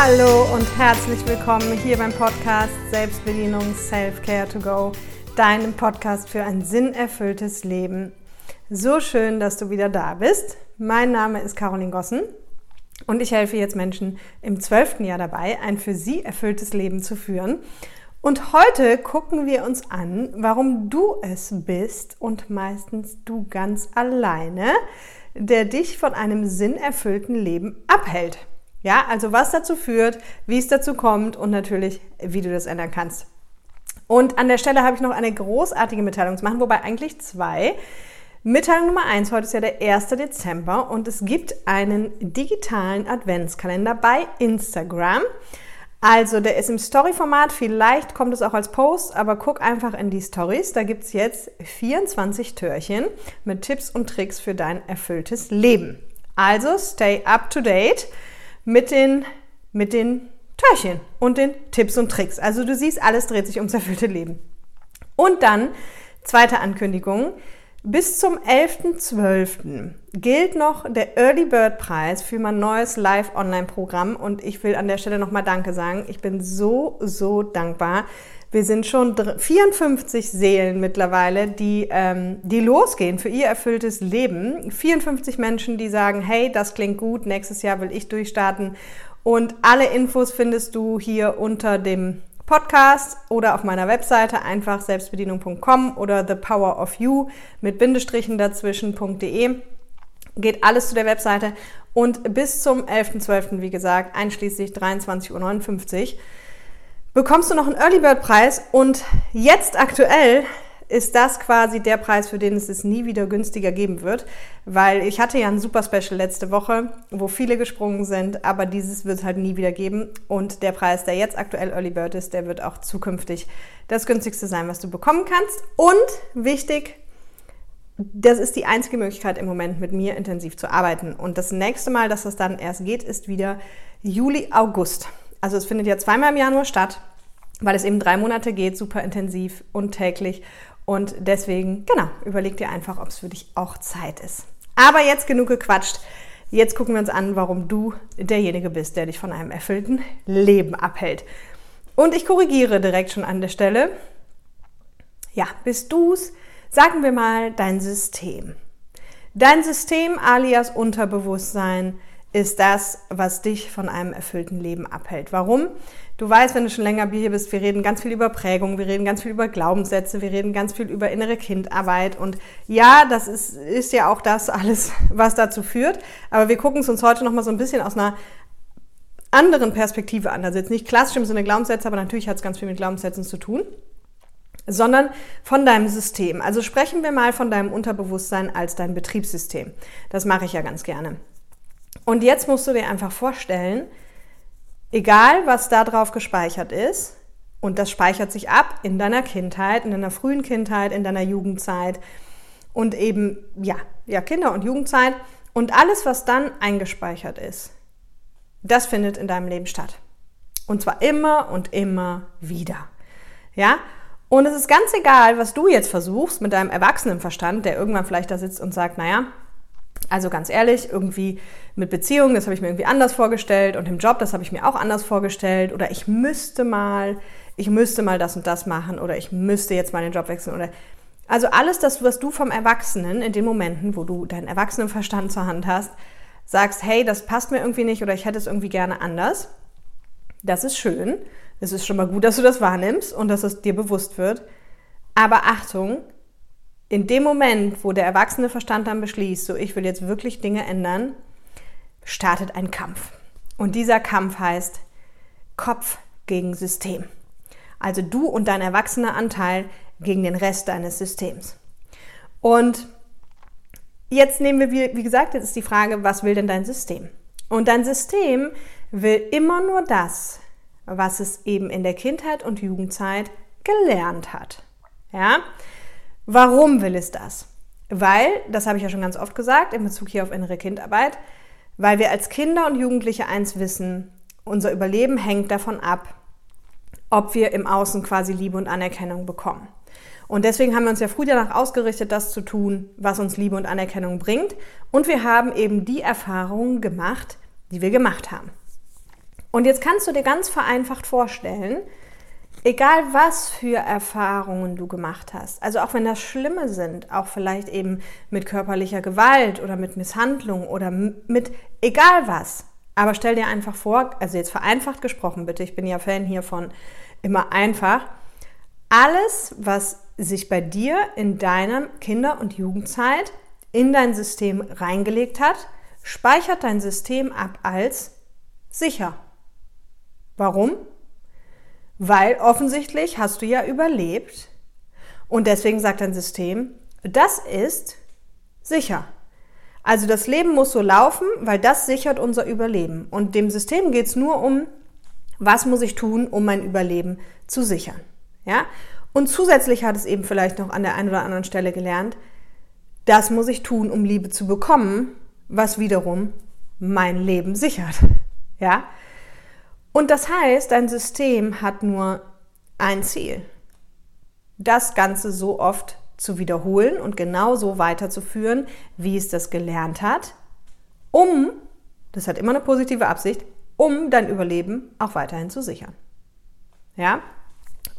Hallo und herzlich willkommen hier beim Podcast Selbstbedienung Self-Care to Go, deinem Podcast für ein sinnerfülltes Leben. So schön, dass du wieder da bist. Mein Name ist Caroline Gossen und ich helfe jetzt Menschen im zwölften Jahr dabei, ein für sie erfülltes Leben zu führen. Und heute gucken wir uns an, warum du es bist und meistens du ganz alleine, der dich von einem sinnerfüllten Leben abhält. Ja, also was dazu führt, wie es dazu kommt und natürlich, wie du das ändern kannst. Und an der Stelle habe ich noch eine großartige Mitteilung zu machen, wobei eigentlich zwei. Mitteilung Nummer eins, heute ist ja der 1. Dezember und es gibt einen digitalen Adventskalender bei Instagram. Also der ist im Story-Format, vielleicht kommt es auch als Post, aber guck einfach in die Stories. Da gibt es jetzt 24 Türchen mit Tipps und Tricks für dein erfülltes Leben. Also stay up to date mit den, mit den Türchen und den Tipps und Tricks. Also du siehst, alles dreht sich ums erfüllte Leben. Und dann, zweite Ankündigung, bis zum 11.12. gilt noch der Early Bird Preis für mein neues Live-Online-Programm und ich will an der Stelle nochmal Danke sagen. Ich bin so, so dankbar. Wir sind schon 54 Seelen mittlerweile, die, ähm, die losgehen für ihr erfülltes Leben. 54 Menschen, die sagen, hey, das klingt gut, nächstes Jahr will ich durchstarten. Und alle Infos findest du hier unter dem Podcast oder auf meiner Webseite einfach selbstbedienung.com oder The Power of You mit Bindestrichen dazwischen.de. Geht alles zu der Webseite und bis zum 11.12., wie gesagt, einschließlich 23.59 Uhr bekommst du noch einen Early Bird Preis? Und jetzt aktuell ist das quasi der Preis, für den es es nie wieder günstiger geben wird, weil ich hatte ja ein super Special letzte Woche, wo viele gesprungen sind, aber dieses wird es halt nie wieder geben. Und der Preis, der jetzt aktuell Early Bird ist, der wird auch zukünftig das günstigste sein, was du bekommen kannst. Und wichtig, das ist die einzige Möglichkeit im Moment mit mir intensiv zu arbeiten. Und das nächste Mal, dass das dann erst geht, ist wieder Juli, August. Also es findet ja zweimal im Januar statt, weil es eben drei Monate geht, super intensiv und täglich. Und deswegen, genau, überleg dir einfach, ob es für dich auch Zeit ist. Aber jetzt genug gequatscht. Jetzt gucken wir uns an, warum du derjenige bist, der dich von einem erfüllten Leben abhält. Und ich korrigiere direkt schon an der Stelle. Ja, bist du's? Sagen wir mal dein System. Dein System alias Unterbewusstsein ist das, was dich von einem erfüllten Leben abhält. Warum? Du weißt, wenn du schon länger hier bist, wir reden ganz viel über Prägung, wir reden ganz viel über Glaubenssätze, wir reden ganz viel über innere Kindarbeit. Und ja, das ist, ist ja auch das alles, was dazu führt. Aber wir gucken es uns heute nochmal so ein bisschen aus einer anderen Perspektive an. Also jetzt nicht klassisch im Sinne Glaubenssätze, aber natürlich hat es ganz viel mit Glaubenssätzen zu tun sondern von deinem System. Also sprechen wir mal von deinem Unterbewusstsein als dein Betriebssystem. Das mache ich ja ganz gerne. Und jetzt musst du dir einfach vorstellen, egal was da drauf gespeichert ist, und das speichert sich ab in deiner Kindheit, in deiner frühen Kindheit, in deiner Jugendzeit und eben, ja, ja, Kinder- und Jugendzeit. Und alles, was dann eingespeichert ist, das findet in deinem Leben statt. Und zwar immer und immer wieder. Ja? Und es ist ganz egal, was du jetzt versuchst mit deinem Erwachsenenverstand, der irgendwann vielleicht da sitzt und sagt, naja, also ganz ehrlich, irgendwie mit Beziehungen, das habe ich mir irgendwie anders vorgestellt und im Job, das habe ich mir auch anders vorgestellt oder ich müsste mal, ich müsste mal das und das machen oder ich müsste jetzt mal den Job wechseln oder also alles das, was du vom Erwachsenen in den Momenten, wo du deinen Erwachsenenverstand zur Hand hast, sagst, hey, das passt mir irgendwie nicht oder ich hätte es irgendwie gerne anders. Das ist schön. Es ist schon mal gut, dass du das wahrnimmst und dass es dir bewusst wird. Aber Achtung, in dem Moment, wo der erwachsene Verstand dann beschließt, so ich will jetzt wirklich Dinge ändern, startet ein Kampf. Und dieser Kampf heißt Kopf gegen System. Also du und dein erwachsener Anteil gegen den Rest deines Systems. Und jetzt nehmen wir, wie gesagt, jetzt ist die Frage, was will denn dein System? Und dein System will immer nur das, was es eben in der Kindheit und Jugendzeit gelernt hat. Ja? Warum will es das? Weil, das habe ich ja schon ganz oft gesagt, in Bezug hier auf innere Kindarbeit, weil wir als Kinder und Jugendliche eins wissen, unser Überleben hängt davon ab, ob wir im Außen quasi Liebe und Anerkennung bekommen. Und deswegen haben wir uns ja früh danach ausgerichtet, das zu tun, was uns Liebe und Anerkennung bringt. Und wir haben eben die Erfahrungen gemacht, die wir gemacht haben. Und jetzt kannst du dir ganz vereinfacht vorstellen, egal was für Erfahrungen du gemacht hast, also auch wenn das Schlimme sind, auch vielleicht eben mit körperlicher Gewalt oder mit Misshandlung oder mit egal was, aber stell dir einfach vor, also jetzt vereinfacht gesprochen bitte, ich bin ja Fan hiervon immer einfach, alles, was sich bei dir in deiner Kinder- und Jugendzeit in dein System reingelegt hat, speichert dein System ab als sicher. Warum? Weil offensichtlich hast du ja überlebt und deswegen sagt dein System, das ist sicher. Also das Leben muss so laufen, weil das sichert unser Überleben. Und dem System geht es nur um, was muss ich tun, um mein Überleben zu sichern. Ja? Und zusätzlich hat es eben vielleicht noch an der einen oder anderen Stelle gelernt, das muss ich tun, um Liebe zu bekommen, was wiederum mein Leben sichert. Ja? Und das heißt, dein System hat nur ein Ziel. Das Ganze so oft zu wiederholen und genau so weiterzuführen, wie es das gelernt hat, um, das hat immer eine positive Absicht, um dein Überleben auch weiterhin zu sichern. Ja?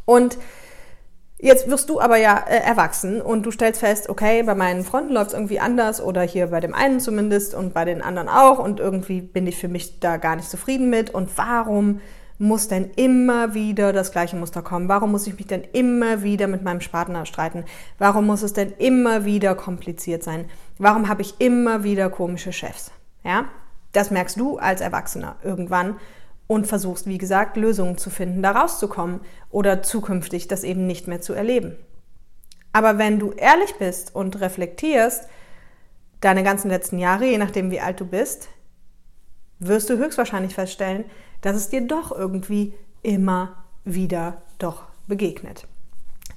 Und Jetzt wirst du aber ja äh, erwachsen und du stellst fest, okay, bei meinen Freunden läuft es irgendwie anders oder hier bei dem einen zumindest und bei den anderen auch und irgendwie bin ich für mich da gar nicht zufrieden mit und warum muss denn immer wieder das gleiche Muster kommen? Warum muss ich mich denn immer wieder mit meinem Partner streiten? Warum muss es denn immer wieder kompliziert sein? Warum habe ich immer wieder komische Chefs? Ja? Das merkst du als Erwachsener irgendwann und versuchst, wie gesagt, Lösungen zu finden, da rauszukommen oder zukünftig das eben nicht mehr zu erleben. Aber wenn du ehrlich bist und reflektierst, deine ganzen letzten Jahre, je nachdem wie alt du bist, wirst du höchstwahrscheinlich feststellen, dass es dir doch irgendwie immer wieder doch begegnet.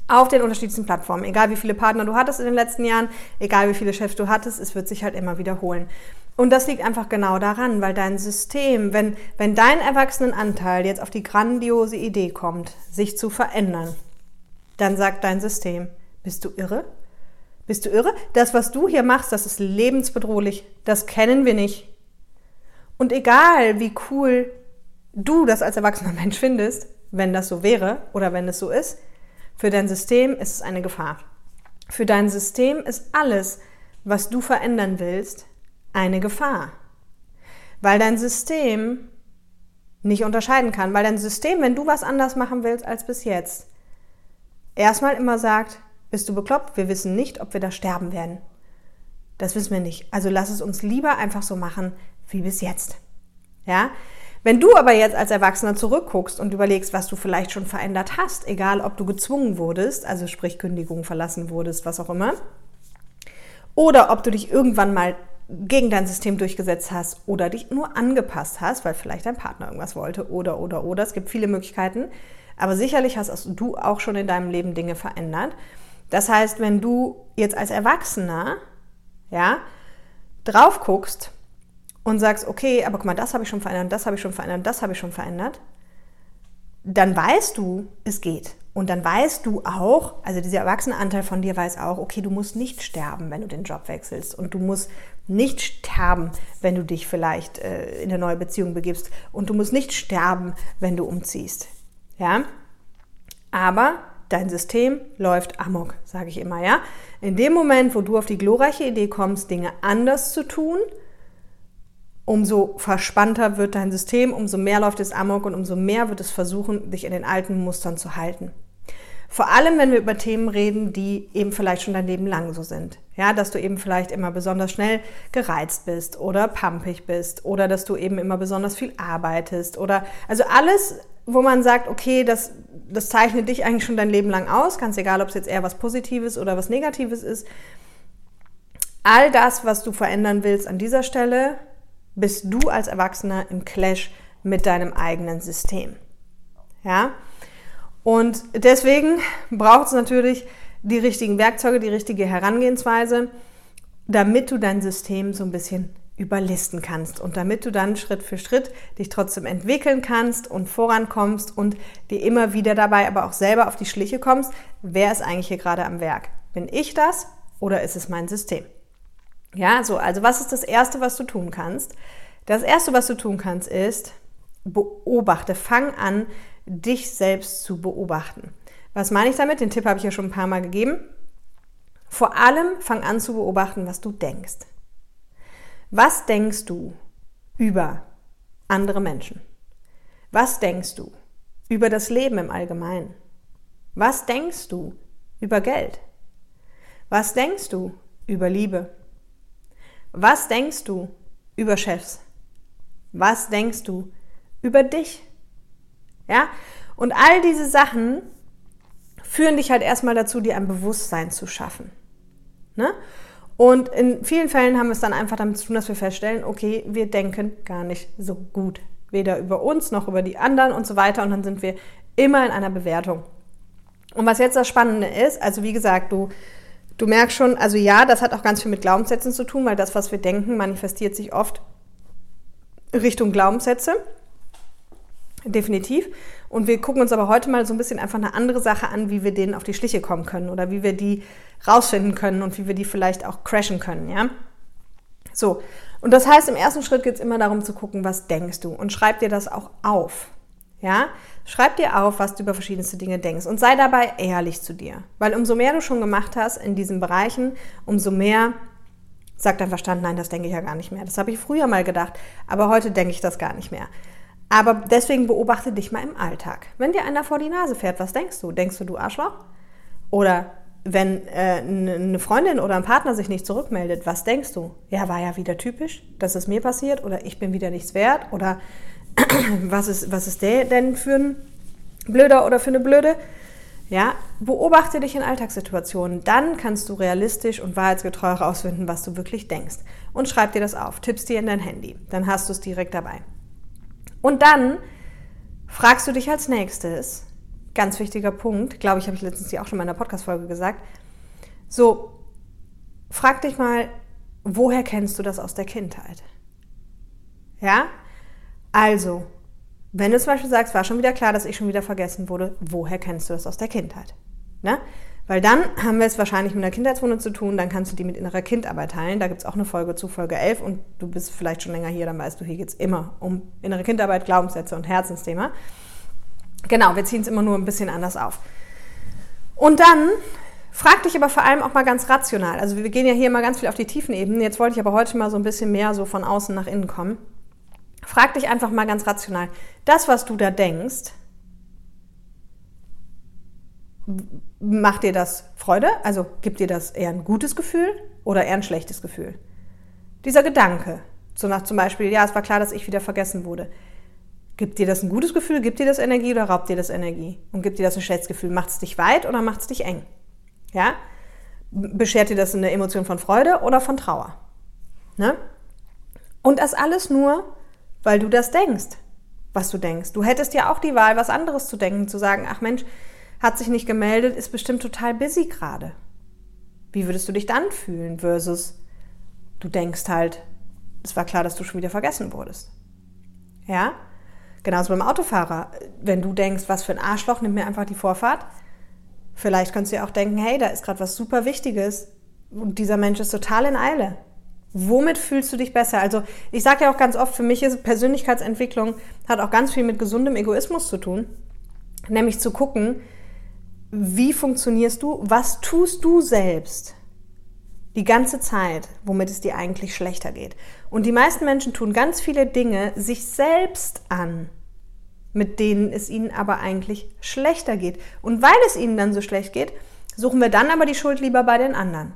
Auf den unterschiedlichsten Plattformen, egal wie viele Partner du hattest in den letzten Jahren, egal wie viele Chefs du hattest, es wird sich halt immer wiederholen. Und das liegt einfach genau daran, weil dein System, wenn, wenn dein Erwachsenenanteil jetzt auf die grandiose Idee kommt, sich zu verändern, dann sagt dein System, bist du irre? Bist du irre? Das, was du hier machst, das ist lebensbedrohlich. Das kennen wir nicht. Und egal, wie cool du das als erwachsener Mensch findest, wenn das so wäre oder wenn es so ist, für dein System ist es eine Gefahr. Für dein System ist alles, was du verändern willst, eine Gefahr. Weil dein System nicht unterscheiden kann, weil dein System, wenn du was anders machen willst als bis jetzt, erstmal immer sagt, bist du bekloppt, wir wissen nicht, ob wir da sterben werden. Das wissen wir nicht. Also lass es uns lieber einfach so machen wie bis jetzt. Ja? Wenn du aber jetzt als Erwachsener zurückguckst und überlegst, was du vielleicht schon verändert hast, egal ob du gezwungen wurdest, also sprich Kündigung verlassen wurdest, was auch immer, oder ob du dich irgendwann mal gegen dein System durchgesetzt hast oder dich nur angepasst hast, weil vielleicht dein Partner irgendwas wollte oder, oder, oder. Es gibt viele Möglichkeiten. Aber sicherlich hast du auch schon in deinem Leben Dinge verändert. Das heißt, wenn du jetzt als Erwachsener, ja, drauf guckst und sagst, okay, aber guck mal, das habe ich schon verändert, das habe ich schon verändert, das habe ich schon verändert, dann weißt du, es geht. Und dann weißt du auch, also dieser Erwachsenenanteil von dir weiß auch, okay, du musst nicht sterben, wenn du den Job wechselst. Und du musst nicht sterben, wenn du dich vielleicht äh, in eine neue Beziehung begibst. Und du musst nicht sterben, wenn du umziehst. Ja? Aber dein System läuft amok, sage ich immer, ja? In dem Moment, wo du auf die glorreiche Idee kommst, Dinge anders zu tun, umso verspannter wird dein System, umso mehr läuft es amok und umso mehr wird es versuchen, dich in den alten Mustern zu halten. Vor allem, wenn wir über Themen reden, die eben vielleicht schon dein Leben lang so sind. Ja, dass du eben vielleicht immer besonders schnell gereizt bist oder pumpig bist oder dass du eben immer besonders viel arbeitest oder also alles, wo man sagt, okay, das, das zeichnet dich eigentlich schon dein Leben lang aus, ganz egal, ob es jetzt eher was Positives oder was Negatives ist. All das, was du verändern willst an dieser Stelle, bist du als Erwachsener im Clash mit deinem eigenen System. Ja? Und deswegen braucht es natürlich die richtigen Werkzeuge, die richtige Herangehensweise, damit du dein System so ein bisschen überlisten kannst und damit du dann Schritt für Schritt dich trotzdem entwickeln kannst und vorankommst und dir immer wieder dabei aber auch selber auf die Schliche kommst, wer ist eigentlich hier gerade am Werk? Bin ich das oder ist es mein System? Ja, so, also was ist das Erste, was du tun kannst? Das Erste, was du tun kannst, ist beobachte, fang an, dich selbst zu beobachten. Was meine ich damit? Den Tipp habe ich ja schon ein paar Mal gegeben. Vor allem fang an zu beobachten, was du denkst. Was denkst du über andere Menschen? Was denkst du über das Leben im Allgemeinen? Was denkst du über Geld? Was denkst du über Liebe? Was denkst du über Chefs? Was denkst du über dich? Ja? Und all diese Sachen führen dich halt erstmal dazu, dir ein Bewusstsein zu schaffen. Ne? Und in vielen Fällen haben wir es dann einfach damit zu tun, dass wir feststellen, okay, wir denken gar nicht so gut. Weder über uns noch über die anderen und so weiter. Und dann sind wir immer in einer Bewertung. Und was jetzt das Spannende ist, also wie gesagt, du, du merkst schon, also ja, das hat auch ganz viel mit Glaubenssätzen zu tun, weil das, was wir denken, manifestiert sich oft Richtung Glaubenssätze. Definitiv. Und wir gucken uns aber heute mal so ein bisschen einfach eine andere Sache an, wie wir denen auf die Schliche kommen können oder wie wir die rausfinden können und wie wir die vielleicht auch crashen können, ja? So. Und das heißt, im ersten Schritt geht es immer darum zu gucken, was denkst du und schreib dir das auch auf. Ja? Schreib dir auf, was du über verschiedenste Dinge denkst und sei dabei ehrlich zu dir. Weil umso mehr du schon gemacht hast in diesen Bereichen, umso mehr sagt dein Verstand, nein, das denke ich ja gar nicht mehr. Das habe ich früher mal gedacht, aber heute denke ich das gar nicht mehr. Aber deswegen beobachte dich mal im Alltag. Wenn dir einer vor die Nase fährt, was denkst du? Denkst du, du Arschloch? Oder wenn äh, eine Freundin oder ein Partner sich nicht zurückmeldet, was denkst du? Ja, war ja wieder typisch, dass es mir passiert oder ich bin wieder nichts wert oder was ist, was ist der denn für ein Blöder oder für eine Blöde? Ja, beobachte dich in Alltagssituationen. Dann kannst du realistisch und wahrheitsgetreu herausfinden, was du wirklich denkst. Und schreib dir das auf, tippst dir in dein Handy. Dann hast du es direkt dabei. Und dann fragst du dich als nächstes, ganz wichtiger Punkt, glaube ich, habe ich letztens hier auch schon mal in einer Podcast-Folge gesagt, so, frag dich mal, woher kennst du das aus der Kindheit? Ja? Also, wenn du zum Beispiel sagst, war schon wieder klar, dass ich schon wieder vergessen wurde, woher kennst du das aus der Kindheit? Ne? Weil dann haben wir es wahrscheinlich mit einer Kindheitswunde zu tun, dann kannst du die mit innerer Kindarbeit teilen. Da gibt es auch eine Folge zu, Folge 11 und du bist vielleicht schon länger hier, dann weißt du, hier geht es immer um innere Kindarbeit, Glaubenssätze und Herzensthema. Genau, wir ziehen es immer nur ein bisschen anders auf. Und dann frag dich aber vor allem auch mal ganz rational. Also wir gehen ja hier immer ganz viel auf die tiefen Ebenen. Jetzt wollte ich aber heute mal so ein bisschen mehr so von außen nach innen kommen. Frag dich einfach mal ganz rational. Das, was du da denkst, macht dir das Freude? Also gibt dir das eher ein gutes Gefühl oder eher ein schlechtes Gefühl? Dieser Gedanke, so nach zum Beispiel, ja, es war klar, dass ich wieder vergessen wurde. Gibt dir das ein gutes Gefühl, gibt dir das Energie oder raubt dir das Energie? Und gibt dir das ein schlechtes Gefühl? Macht es dich weit oder macht es dich eng? Ja? Beschert dir das eine Emotion von Freude oder von Trauer? Ne? Und das alles nur, weil du das denkst, was du denkst. Du hättest ja auch die Wahl, was anderes zu denken, zu sagen, ach Mensch, hat sich nicht gemeldet, ist bestimmt total busy gerade. Wie würdest du dich dann fühlen versus du denkst halt, es war klar, dass du schon wieder vergessen wurdest. Ja? Genauso beim Autofahrer. Wenn du denkst, was für ein Arschloch, nimm mir einfach die Vorfahrt. Vielleicht kannst du ja auch denken, hey, da ist gerade was super Wichtiges und dieser Mensch ist total in Eile. Womit fühlst du dich besser? Also ich sage ja auch ganz oft, für mich ist Persönlichkeitsentwicklung hat auch ganz viel mit gesundem Egoismus zu tun. Nämlich zu gucken, wie funktionierst du, was tust du selbst die ganze Zeit, womit es dir eigentlich schlechter geht. Und die meisten Menschen tun ganz viele Dinge sich selbst an, mit denen es ihnen aber eigentlich schlechter geht. Und weil es ihnen dann so schlecht geht, suchen wir dann aber die Schuld lieber bei den anderen.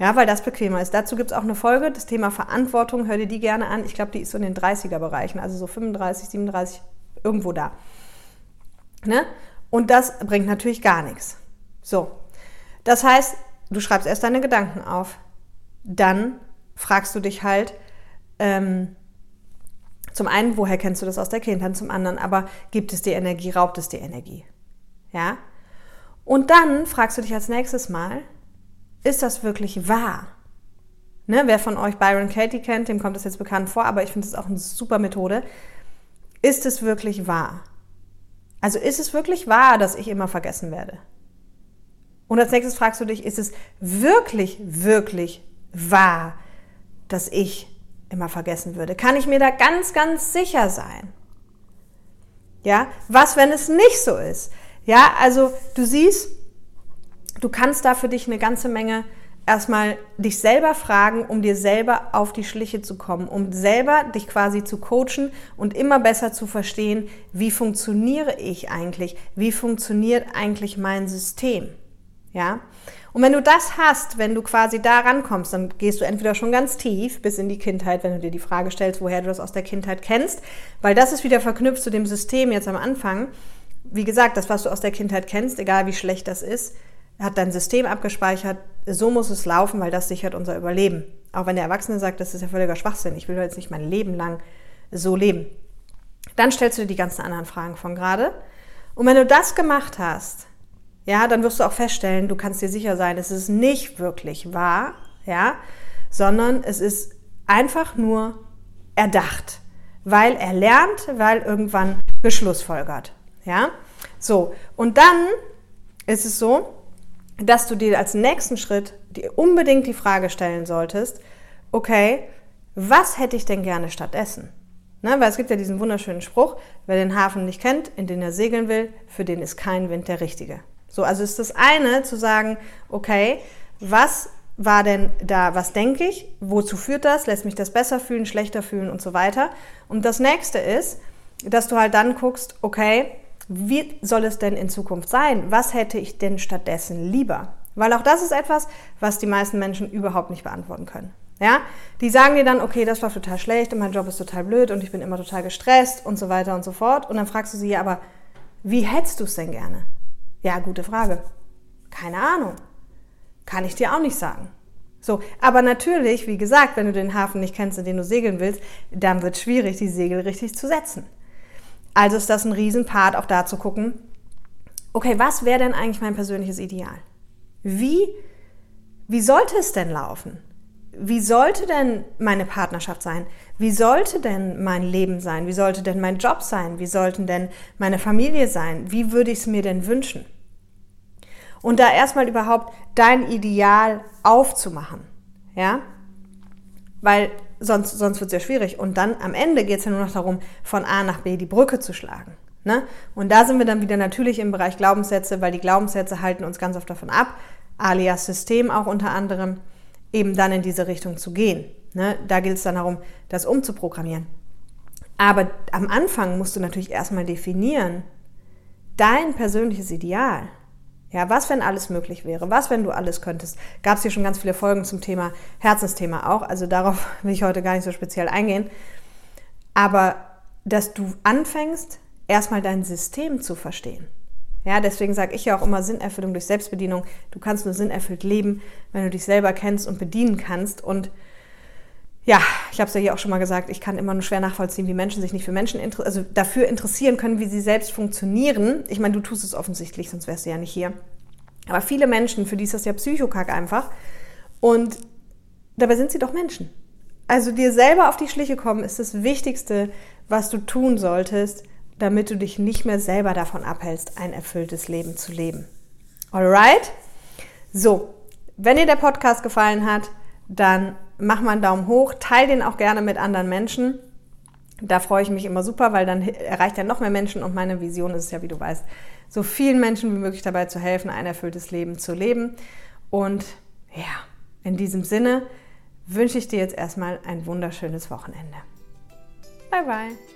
Ja, weil das bequemer ist. Dazu gibt es auch eine Folge, das Thema Verantwortung, hör dir die gerne an. Ich glaube, die ist so in den 30er-Bereichen, also so 35, 37, irgendwo da. Ne? Und das bringt natürlich gar nichts. So. Das heißt, du schreibst erst deine Gedanken auf. Dann fragst du dich halt, ähm, zum einen, woher kennst du das aus der Kindheit? Zum anderen, aber gibt es dir Energie, raubt es dir Energie? Ja? Und dann fragst du dich als nächstes Mal, ist das wirklich wahr? Ne, wer von euch Byron Katie kennt, dem kommt das jetzt bekannt vor, aber ich finde es auch eine super Methode. Ist es wirklich wahr? Also ist es wirklich wahr, dass ich immer vergessen werde? Und als nächstes fragst du dich, ist es wirklich, wirklich wahr, dass ich immer vergessen würde? Kann ich mir da ganz, ganz sicher sein? Ja, was, wenn es nicht so ist? Ja, also du siehst, du kannst da für dich eine ganze Menge erstmal dich selber fragen, um dir selber auf die Schliche zu kommen, um selber dich quasi zu coachen und immer besser zu verstehen, wie funktioniere ich eigentlich? Wie funktioniert eigentlich mein System? Ja? Und wenn du das hast, wenn du quasi da rankommst, dann gehst du entweder schon ganz tief bis in die Kindheit, wenn du dir die Frage stellst, woher du das aus der Kindheit kennst, weil das ist wieder verknüpft zu dem System jetzt am Anfang. Wie gesagt, das, was du aus der Kindheit kennst, egal wie schlecht das ist, hat dein System abgespeichert, so muss es laufen, weil das sichert unser Überleben. Auch wenn der Erwachsene sagt, das ist ja völliger Schwachsinn, ich will jetzt nicht mein Leben lang so leben. Dann stellst du dir die ganzen anderen Fragen von gerade. Und wenn du das gemacht hast, ja, dann wirst du auch feststellen, du kannst dir sicher sein, es ist nicht wirklich wahr, ja, sondern es ist einfach nur erdacht, weil er lernt, weil irgendwann geschlussfolgert, ja. So, und dann ist es so, dass du dir als nächsten Schritt dir unbedingt die Frage stellen solltest, okay, was hätte ich denn gerne stattdessen? Ne, weil es gibt ja diesen wunderschönen Spruch, wer den Hafen nicht kennt, in den er segeln will, für den ist kein Wind der richtige. So, also ist das eine zu sagen, okay, was war denn da, was denke ich, wozu führt das, lässt mich das besser fühlen, schlechter fühlen und so weiter. Und das nächste ist, dass du halt dann guckst, okay, wie soll es denn in Zukunft sein? Was hätte ich denn stattdessen lieber? Weil auch das ist etwas, was die meisten Menschen überhaupt nicht beantworten können. Ja, die sagen dir dann, okay, das war total schlecht und mein Job ist total blöd und ich bin immer total gestresst und so weiter und so fort. Und dann fragst du sie, ja, aber wie hättest du es denn gerne? Ja, gute Frage. Keine Ahnung. Kann ich dir auch nicht sagen. So, aber natürlich, wie gesagt, wenn du den Hafen nicht kennst, in den du segeln willst, dann wird es schwierig, die Segel richtig zu setzen. Also ist das ein Riesenpart, auch da zu gucken, okay, was wäre denn eigentlich mein persönliches Ideal? Wie, wie sollte es denn laufen? Wie sollte denn meine Partnerschaft sein? Wie sollte denn mein Leben sein? Wie sollte denn mein Job sein? Wie sollten denn meine Familie sein? Wie würde ich es mir denn wünschen? Und da erstmal überhaupt dein Ideal aufzumachen. Ja? Weil sonst, sonst wird es ja schwierig. Und dann am Ende geht es ja nur noch darum, von A nach B die Brücke zu schlagen. Ne? Und da sind wir dann wieder natürlich im Bereich Glaubenssätze, weil die Glaubenssätze halten uns ganz oft davon ab, alias System auch unter anderem, eben dann in diese Richtung zu gehen. Ne? Da gilt es dann darum, das umzuprogrammieren. Aber am Anfang musst du natürlich erstmal definieren, dein persönliches Ideal. Ja, was, wenn alles möglich wäre? Was, wenn du alles könntest? Gab es hier schon ganz viele Folgen zum Thema Herzensthema auch. Also darauf will ich heute gar nicht so speziell eingehen. Aber dass du anfängst, erstmal dein System zu verstehen. Ja, deswegen sage ich ja auch immer Sinnerfüllung durch Selbstbedienung. Du kannst nur sinnerfüllt leben, wenn du dich selber kennst und bedienen kannst. Und ja, ich habe es ja hier auch schon mal gesagt, ich kann immer nur schwer nachvollziehen, wie Menschen sich nicht für Menschen also dafür interessieren können, wie sie selbst funktionieren. Ich meine, du tust es offensichtlich, sonst wärst du ja nicht hier. Aber viele Menschen, für die ist das ja Psychokack einfach. Und dabei sind sie doch Menschen. Also dir selber auf die Schliche kommen ist das Wichtigste, was du tun solltest, damit du dich nicht mehr selber davon abhältst, ein erfülltes Leben zu leben. Alright? So, wenn dir der Podcast gefallen hat, dann mach mal einen Daumen hoch, teile den auch gerne mit anderen Menschen. Da freue ich mich immer super, weil dann erreicht er noch mehr Menschen und meine Vision ist es ja, wie du weißt, so vielen Menschen wie möglich dabei zu helfen, ein erfülltes Leben zu leben. Und ja, in diesem Sinne wünsche ich dir jetzt erstmal ein wunderschönes Wochenende. Bye bye.